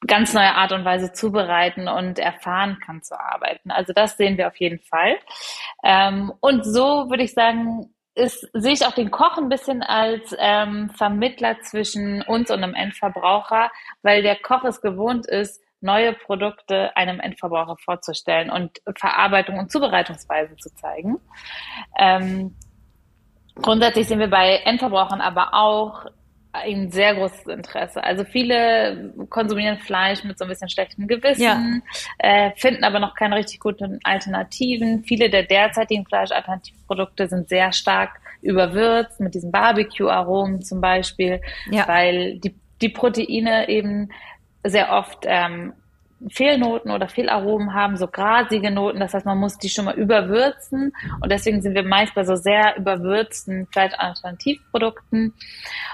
ganz neue Art und Weise zubereiten und erfahren kann zu arbeiten. Also das sehen wir auf jeden Fall. Ähm, und so würde ich sagen, ist, sehe ich auch den Koch ein bisschen als ähm, Vermittler zwischen uns und einem Endverbraucher, weil der Koch es gewohnt ist, neue Produkte einem Endverbraucher vorzustellen und Verarbeitung und Zubereitungsweise zu zeigen. Ähm, grundsätzlich sind wir bei Endverbrauchern aber auch ein sehr großes Interesse. Also viele konsumieren Fleisch mit so ein bisschen schlechtem Gewissen, ja. äh, finden aber noch keine richtig guten Alternativen. Viele der derzeitigen Fleischalternativprodukte sind sehr stark überwürzt mit diesen Barbecue-Aromen zum Beispiel, ja. weil die, die Proteine eben sehr oft ähm, Fehlnoten oder Fehlaromen haben, so grasige Noten. Das heißt, man muss die schon mal überwürzen. Und deswegen sind wir meist bei so sehr überwürzten Fleischalternativprodukten.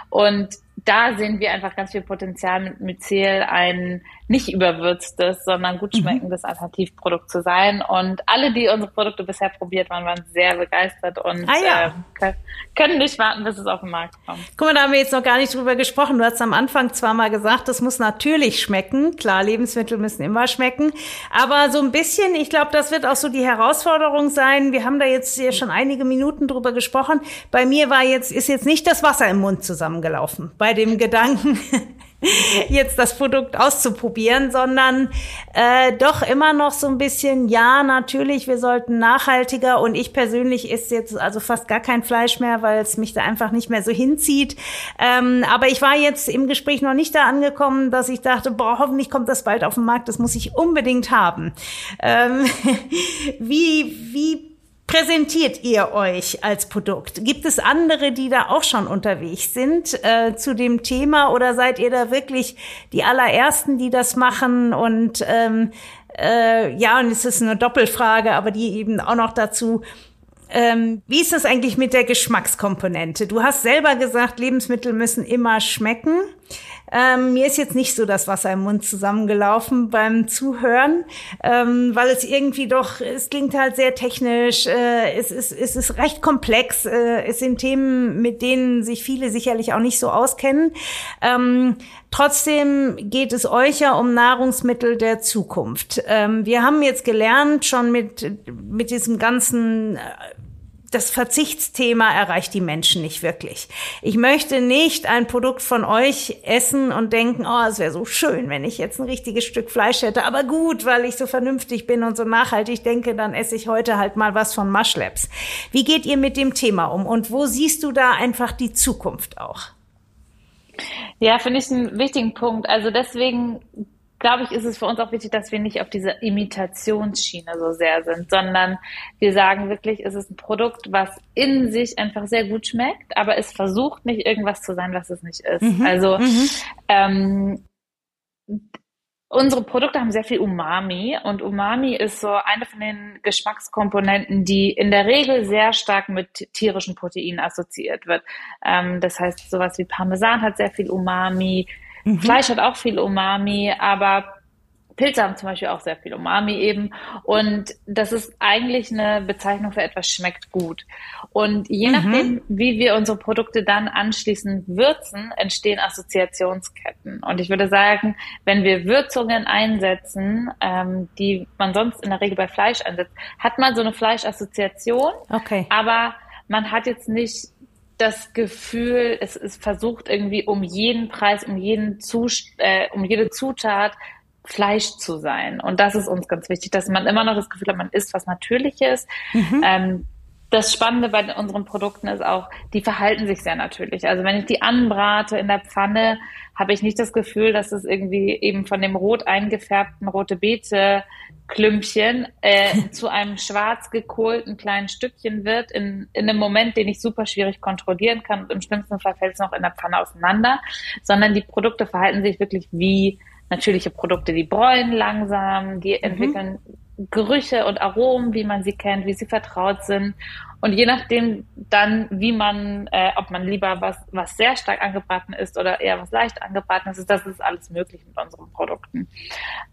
Und da sehen wir einfach ganz viel Potenzial mit Mycel ein nicht überwürztes, sondern gut mhm. schmeckendes. Alternativprodukt zu sein. Und alle, die unsere Produkte bisher probiert waren, waren sehr begeistert und ah, ja. äh, können nicht warten, bis es auf den Markt kommt. Guck mal, da haben wir jetzt noch gar nicht drüber gesprochen. Du hast am Anfang zwar mal gesagt, es muss natürlich schmecken. Klar, Lebensmittel müssen immer schmecken. Aber so ein bisschen, ich glaube, das wird auch so die Herausforderung sein. Wir haben da jetzt hier schon einige Minuten drüber gesprochen. Bei mir war jetzt, ist jetzt nicht das Wasser im Mund zusammengelaufen. Bei dem Gedanken, jetzt das Produkt auszuprobieren, sondern äh, doch immer noch so ein bisschen, ja, natürlich, wir sollten nachhaltiger und ich persönlich esse jetzt also fast gar kein Fleisch mehr, weil es mich da einfach nicht mehr so hinzieht. Ähm, aber ich war jetzt im Gespräch noch nicht da angekommen, dass ich dachte, boah, hoffentlich kommt das bald auf den Markt, das muss ich unbedingt haben. Ähm, wie, wie präsentiert ihr euch als Produkt? Gibt es andere, die da auch schon unterwegs sind äh, zu dem Thema oder seid ihr da wirklich die allerersten, die das machen? Und ähm, äh, ja, und es ist eine Doppelfrage, aber die eben auch noch dazu. Ähm, wie ist das eigentlich mit der Geschmackskomponente? Du hast selber gesagt, Lebensmittel müssen immer schmecken. Ähm, mir ist jetzt nicht so das Wasser im Mund zusammengelaufen beim Zuhören, ähm, weil es irgendwie doch, es klingt halt sehr technisch, äh, es, ist, es ist recht komplex, äh, es sind Themen, mit denen sich viele sicherlich auch nicht so auskennen. Ähm, Trotzdem geht es euch ja um Nahrungsmittel der Zukunft. Ähm, wir haben jetzt gelernt, schon mit, mit diesem ganzen äh, das Verzichtsthema erreicht die Menschen nicht wirklich. Ich möchte nicht ein Produkt von euch essen und denken, oh, es wäre so schön, wenn ich jetzt ein richtiges Stück Fleisch hätte. Aber gut, weil ich so vernünftig bin und so nachhaltig denke, dann esse ich heute halt mal was von Mushlabs. Wie geht ihr mit dem Thema um und wo siehst du da einfach die Zukunft auch? Ja, finde ich einen wichtigen Punkt. Also deswegen glaube ich, ist es für uns auch wichtig, dass wir nicht auf dieser Imitationsschiene so sehr sind, sondern wir sagen wirklich, es ist ein Produkt, was in sich einfach sehr gut schmeckt, aber es versucht nicht irgendwas zu sein, was es nicht ist. Mhm. Also mhm. Ähm, unsere Produkte haben sehr viel Umami und Umami ist so eine von den Geschmackskomponenten, die in der Regel sehr stark mit tierischen Proteinen assoziiert wird. Ähm, das heißt, sowas wie Parmesan hat sehr viel Umami, Mhm. Fleisch hat auch viel Umami, aber Pilze haben zum Beispiel auch sehr viel Umami eben. Und das ist eigentlich eine Bezeichnung für etwas schmeckt gut. Und je mhm. nachdem, wie wir unsere Produkte dann anschließend würzen, entstehen Assoziationsketten. Und ich würde sagen, wenn wir Würzungen einsetzen, ähm, die man sonst in der Regel bei Fleisch einsetzt, hat man so eine Fleischassoziation. Okay. Aber man hat jetzt nicht das Gefühl, es ist versucht irgendwie um jeden Preis, um jeden Zust äh, um jede Zutat Fleisch zu sein. Und das ist uns ganz wichtig, dass man immer noch das Gefühl hat, man isst was Natürliches. Mhm. Ähm, das Spannende bei unseren Produkten ist auch, die verhalten sich sehr natürlich. Also wenn ich die anbrate in der Pfanne, habe ich nicht das Gefühl, dass es irgendwie eben von dem rot eingefärbten rote Beete Klümpchen äh, zu einem schwarz gekohlten kleinen Stückchen wird, in, in einem Moment, den ich super schwierig kontrollieren kann und im schlimmsten Fall fällt es noch in der Pfanne auseinander, sondern die Produkte verhalten sich wirklich wie natürliche Produkte. Die bräunen langsam, die mhm. entwickeln Gerüche und Aromen, wie man sie kennt, wie sie vertraut sind. Und je nachdem dann, wie man, äh, ob man lieber was, was sehr stark angebraten ist oder eher was leicht angebraten ist, das ist alles möglich mit unseren Produkten.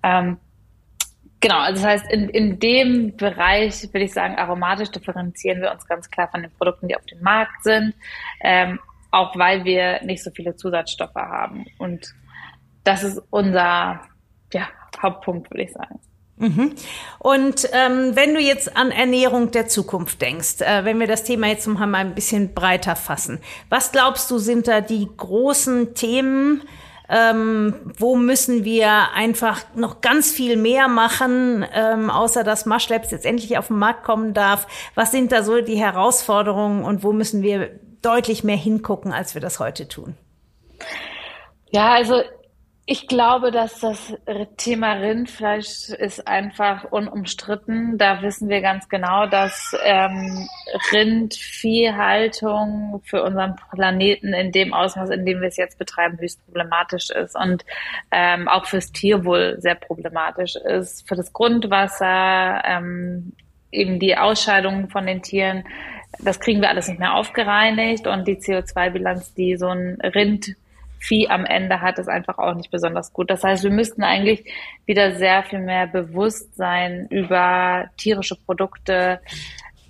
Ähm, genau, also das heißt, in, in dem Bereich würde ich sagen, aromatisch differenzieren wir uns ganz klar von den Produkten, die auf dem Markt sind, ähm, auch weil wir nicht so viele Zusatzstoffe haben. Und das ist unser ja, Hauptpunkt, würde ich sagen. Mhm. Und ähm, wenn du jetzt an Ernährung der Zukunft denkst, äh, wenn wir das Thema jetzt mal ein bisschen breiter fassen, was glaubst du, sind da die großen Themen, ähm, wo müssen wir einfach noch ganz viel mehr machen, ähm, außer dass Maschlabs jetzt endlich auf den Markt kommen darf? Was sind da so die Herausforderungen und wo müssen wir deutlich mehr hingucken, als wir das heute tun? Ja, also ich glaube, dass das Thema Rindfleisch ist einfach unumstritten. Da wissen wir ganz genau, dass ähm, Rindviehhaltung für unseren Planeten in dem Ausmaß, in dem wir es jetzt betreiben, höchst problematisch ist und ähm, auch fürs Tierwohl sehr problematisch ist. Für das Grundwasser, ähm, eben die Ausscheidungen von den Tieren, das kriegen wir alles nicht mehr aufgereinigt und die CO2-Bilanz, die so ein Rind Vieh am Ende hat, ist einfach auch nicht besonders gut. Das heißt, wir müssten eigentlich wieder sehr viel mehr Bewusstsein über tierische Produkte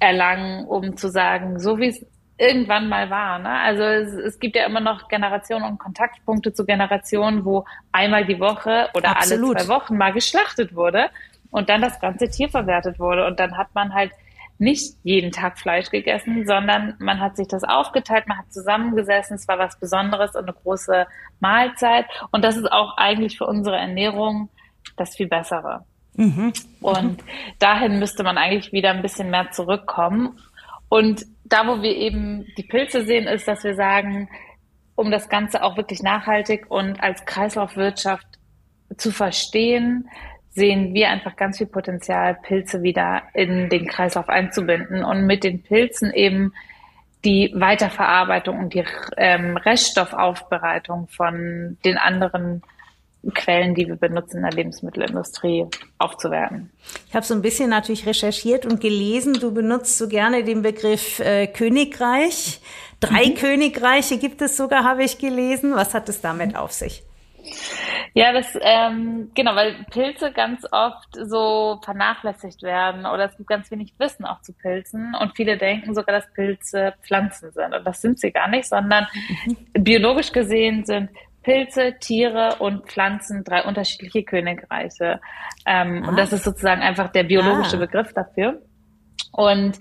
erlangen, um zu sagen, so wie es irgendwann mal war. Ne? Also es, es, gibt ja immer noch Generationen und Kontaktpunkte zu Generationen, wo einmal die Woche oder Absolut. alle zwei Wochen mal geschlachtet wurde und dann das ganze Tier verwertet wurde. Und dann hat man halt nicht jeden Tag Fleisch gegessen, sondern man hat sich das aufgeteilt, man hat zusammengesessen, es war was Besonderes und eine große Mahlzeit. Und das ist auch eigentlich für unsere Ernährung das viel Bessere. Mhm. Und dahin müsste man eigentlich wieder ein bisschen mehr zurückkommen. Und da, wo wir eben die Pilze sehen, ist, dass wir sagen, um das Ganze auch wirklich nachhaltig und als Kreislaufwirtschaft zu verstehen, sehen wir einfach ganz viel Potenzial, Pilze wieder in den Kreislauf einzubinden und mit den Pilzen eben die Weiterverarbeitung und die ähm, Reststoffaufbereitung von den anderen Quellen, die wir benutzen in der Lebensmittelindustrie, aufzuwerten. Ich habe so ein bisschen natürlich recherchiert und gelesen. Du benutzt so gerne den Begriff äh, Königreich. Drei mhm. Königreiche gibt es sogar, habe ich gelesen. Was hat es damit auf sich? Ja, das, ähm, genau, weil Pilze ganz oft so vernachlässigt werden oder es gibt ganz wenig Wissen auch zu Pilzen und viele denken sogar, dass Pilze Pflanzen sind und das sind sie gar nicht, sondern mhm. biologisch gesehen sind Pilze, Tiere und Pflanzen drei unterschiedliche Königreiche. Ähm, und das ist sozusagen einfach der biologische ah. Begriff dafür. Und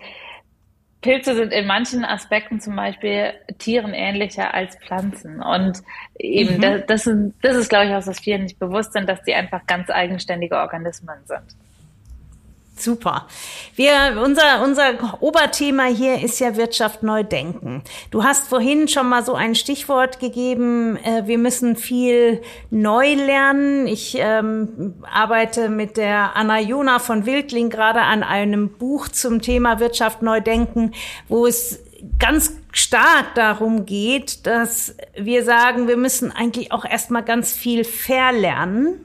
Pilze sind in manchen Aspekten zum Beispiel Tieren ähnlicher als Pflanzen. Und eben, mhm. das, das, ist, das ist, glaube ich, was, was vielen nicht bewusst sind, dass die einfach ganz eigenständige Organismen sind. Super. Wir, unser, unser Oberthema hier ist ja Wirtschaft neu denken. Du hast vorhin schon mal so ein Stichwort gegeben. Äh, wir müssen viel neu lernen. Ich ähm, arbeite mit der Anna Jona von Wildling gerade an einem Buch zum Thema Wirtschaft neu denken, wo es ganz stark darum geht, dass wir sagen, wir müssen eigentlich auch erstmal ganz viel verlernen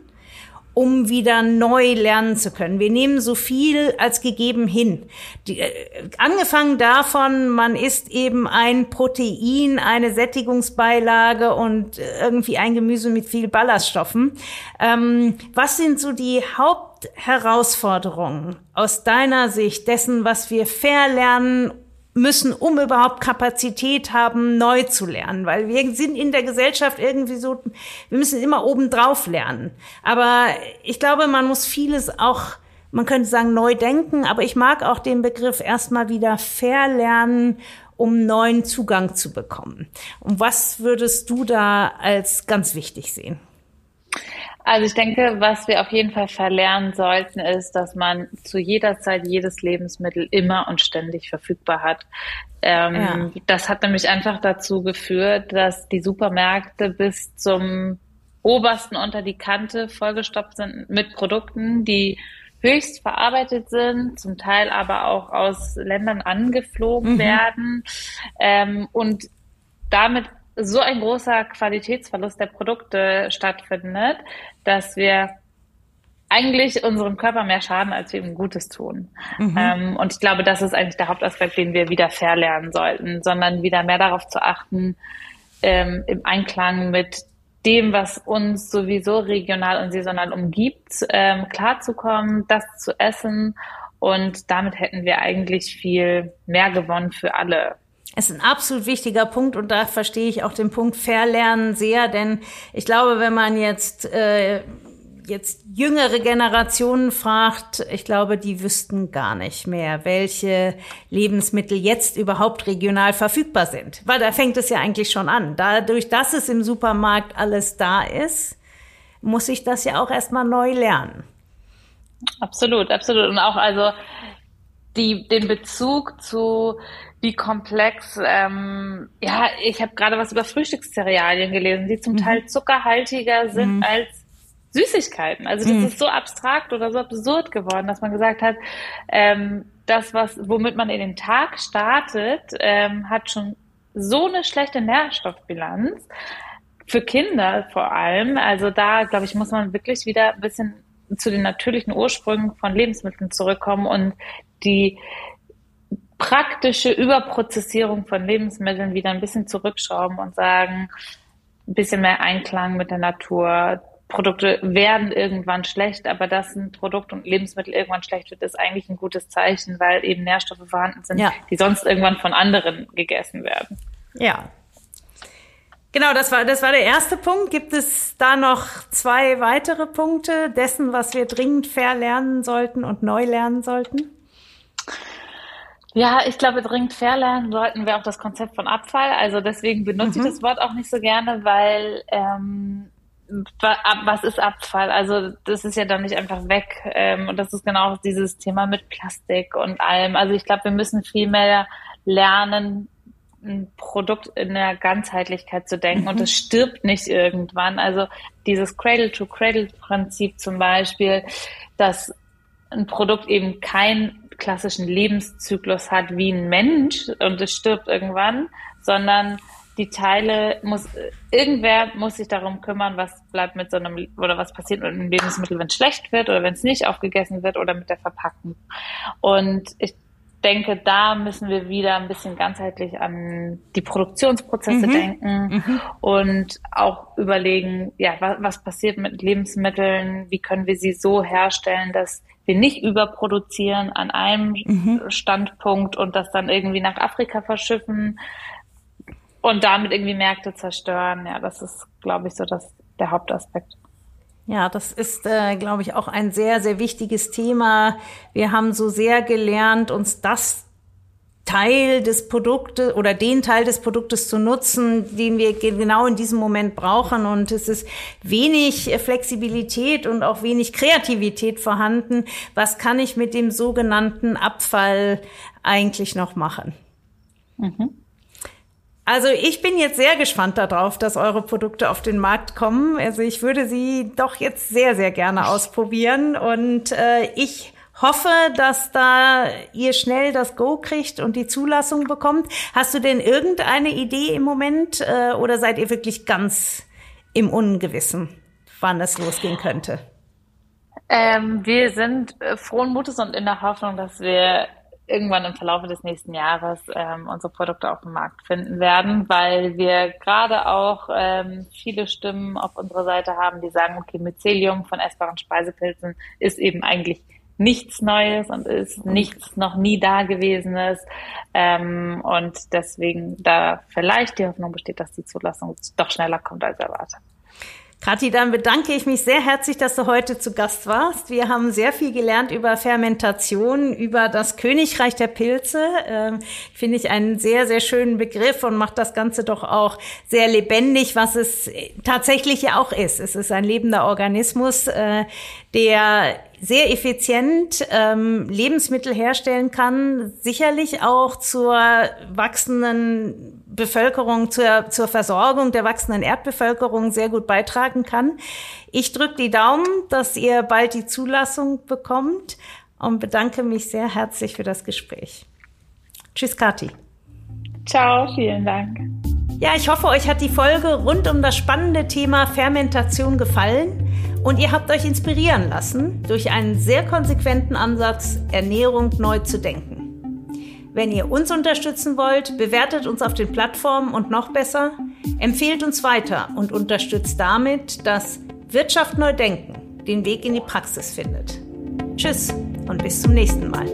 um wieder neu lernen zu können. Wir nehmen so viel als gegeben hin. Die, äh, angefangen davon, man isst eben ein Protein, eine Sättigungsbeilage und irgendwie ein Gemüse mit viel Ballaststoffen. Ähm, was sind so die Hauptherausforderungen aus deiner Sicht dessen, was wir verlernen müssen, um überhaupt Kapazität haben, neu zu lernen. Weil wir sind in der Gesellschaft irgendwie so, wir müssen immer obendrauf lernen. Aber ich glaube, man muss vieles auch, man könnte sagen, neu denken, aber ich mag auch den Begriff erstmal wieder verlernen, um neuen Zugang zu bekommen. Und was würdest du da als ganz wichtig sehen? Also ich denke, was wir auf jeden Fall verlernen sollten, ist, dass man zu jeder Zeit jedes Lebensmittel immer und ständig verfügbar hat. Ähm, ja. Das hat nämlich einfach dazu geführt, dass die Supermärkte bis zum obersten unter die Kante vollgestopft sind mit Produkten, die höchst verarbeitet sind, zum Teil aber auch aus Ländern angeflogen mhm. werden ähm, und damit so ein großer Qualitätsverlust der Produkte stattfindet, dass wir eigentlich unserem Körper mehr schaden, als wir ihm Gutes tun. Mhm. Ähm, und ich glaube, das ist eigentlich der Hauptaspekt, den wir wieder verlernen sollten, sondern wieder mehr darauf zu achten, ähm, im Einklang mit dem, was uns sowieso regional und saisonal umgibt, ähm, klarzukommen, das zu essen. Und damit hätten wir eigentlich viel mehr gewonnen für alle ist ein absolut wichtiger Punkt und da verstehe ich auch den Punkt Verlernen sehr, denn ich glaube, wenn man jetzt äh, jetzt jüngere Generationen fragt, ich glaube, die wüssten gar nicht mehr, welche Lebensmittel jetzt überhaupt regional verfügbar sind. Weil da fängt es ja eigentlich schon an. Dadurch, dass es im Supermarkt alles da ist, muss ich das ja auch erstmal neu lernen. Absolut, absolut. Und auch also die, den Bezug zu wie komplex, ähm, ja, ich habe gerade was über Frühstückscerealien gelesen, die zum mhm. Teil zuckerhaltiger sind mhm. als Süßigkeiten. Also das mhm. ist so abstrakt oder so absurd geworden, dass man gesagt hat, ähm, das, was, womit man in den Tag startet, ähm, hat schon so eine schlechte Nährstoffbilanz. Für Kinder vor allem. Also da, glaube ich, muss man wirklich wieder ein bisschen zu den natürlichen Ursprüngen von Lebensmitteln zurückkommen und die praktische Überprozessierung von Lebensmitteln wieder ein bisschen zurückschrauben und sagen, ein bisschen mehr Einklang mit der Natur. Produkte werden irgendwann schlecht, aber dass ein Produkt und Lebensmittel irgendwann schlecht wird, ist eigentlich ein gutes Zeichen, weil eben Nährstoffe vorhanden sind, ja. die sonst irgendwann von anderen gegessen werden. Ja. Genau, das war, das war der erste Punkt. Gibt es da noch zwei weitere Punkte dessen, was wir dringend verlernen sollten und neu lernen sollten? Ja, ich glaube, dringend verlernen sollten wir auch das Konzept von Abfall. Also deswegen benutze mhm. ich das Wort auch nicht so gerne, weil ähm, was ist Abfall? Also das ist ja dann nicht einfach weg. Ähm, und das ist genau dieses Thema mit Plastik und allem. Also ich glaube, wir müssen viel mehr lernen, ein Produkt in der Ganzheitlichkeit zu denken mhm. und es stirbt nicht irgendwann. Also dieses Cradle-to-Cradle-Prinzip zum Beispiel, dass ein Produkt eben kein klassischen Lebenszyklus hat wie ein Mensch und es stirbt irgendwann, sondern die Teile muss, irgendwer muss sich darum kümmern, was bleibt mit so einem, oder was passiert mit einem Lebensmittel, wenn es schlecht wird oder wenn es nicht aufgegessen wird oder mit der Verpackung. Und ich denke, da müssen wir wieder ein bisschen ganzheitlich an die Produktionsprozesse mhm. denken mhm. und auch überlegen, ja, was, was passiert mit Lebensmitteln? Wie können wir sie so herstellen, dass wir nicht überproduzieren an einem mhm. Standpunkt und das dann irgendwie nach Afrika verschiffen und damit irgendwie Märkte zerstören. Ja, das ist, glaube ich, so das, der Hauptaspekt. Ja, das ist, äh, glaube ich, auch ein sehr, sehr wichtiges Thema. Wir haben so sehr gelernt, uns das Teil des Produktes oder den Teil des Produktes zu nutzen, den wir genau in diesem Moment brauchen. Und es ist wenig Flexibilität und auch wenig Kreativität vorhanden. Was kann ich mit dem sogenannten Abfall eigentlich noch machen? Mhm. Also ich bin jetzt sehr gespannt darauf, dass eure Produkte auf den Markt kommen. Also ich würde sie doch jetzt sehr, sehr gerne ausprobieren. Und äh, ich hoffe, dass da ihr schnell das Go kriegt und die Zulassung bekommt. Hast du denn irgendeine Idee im Moment äh, oder seid ihr wirklich ganz im Ungewissen, wann es losgehen könnte? Ähm, wir sind äh, frohen Mutes und in der Hoffnung, dass wir irgendwann im Verlauf des nächsten Jahres ähm, unsere Produkte auf dem Markt finden werden, weil wir gerade auch ähm, viele Stimmen auf unserer Seite haben, die sagen, okay, Mycelium von essbaren Speisepilzen ist eben eigentlich nichts Neues und ist nichts noch nie Dagewesenes. Ähm, und deswegen da vielleicht die Hoffnung besteht, dass die Zulassung doch schneller kommt als erwartet. Kathi, dann bedanke ich mich sehr herzlich, dass du heute zu Gast warst. Wir haben sehr viel gelernt über Fermentation, über das Königreich der Pilze. Ähm, Finde ich einen sehr, sehr schönen Begriff und macht das Ganze doch auch sehr lebendig, was es tatsächlich ja auch ist. Es ist ein lebender Organismus, äh, der sehr effizient ähm, Lebensmittel herstellen kann, sicherlich auch zur wachsenden Bevölkerung, zur, zur Versorgung der wachsenden Erdbevölkerung sehr gut beitragen kann. Ich drücke die Daumen, dass ihr bald die Zulassung bekommt und bedanke mich sehr herzlich für das Gespräch. Tschüss, Kathi. Ciao, vielen Dank. Ja, ich hoffe, euch hat die Folge rund um das spannende Thema Fermentation gefallen und ihr habt euch inspirieren lassen durch einen sehr konsequenten Ansatz, Ernährung neu zu denken. Wenn ihr uns unterstützen wollt, bewertet uns auf den Plattformen und noch besser, empfehlt uns weiter und unterstützt damit, dass Wirtschaft neu denken den Weg in die Praxis findet. Tschüss und bis zum nächsten Mal.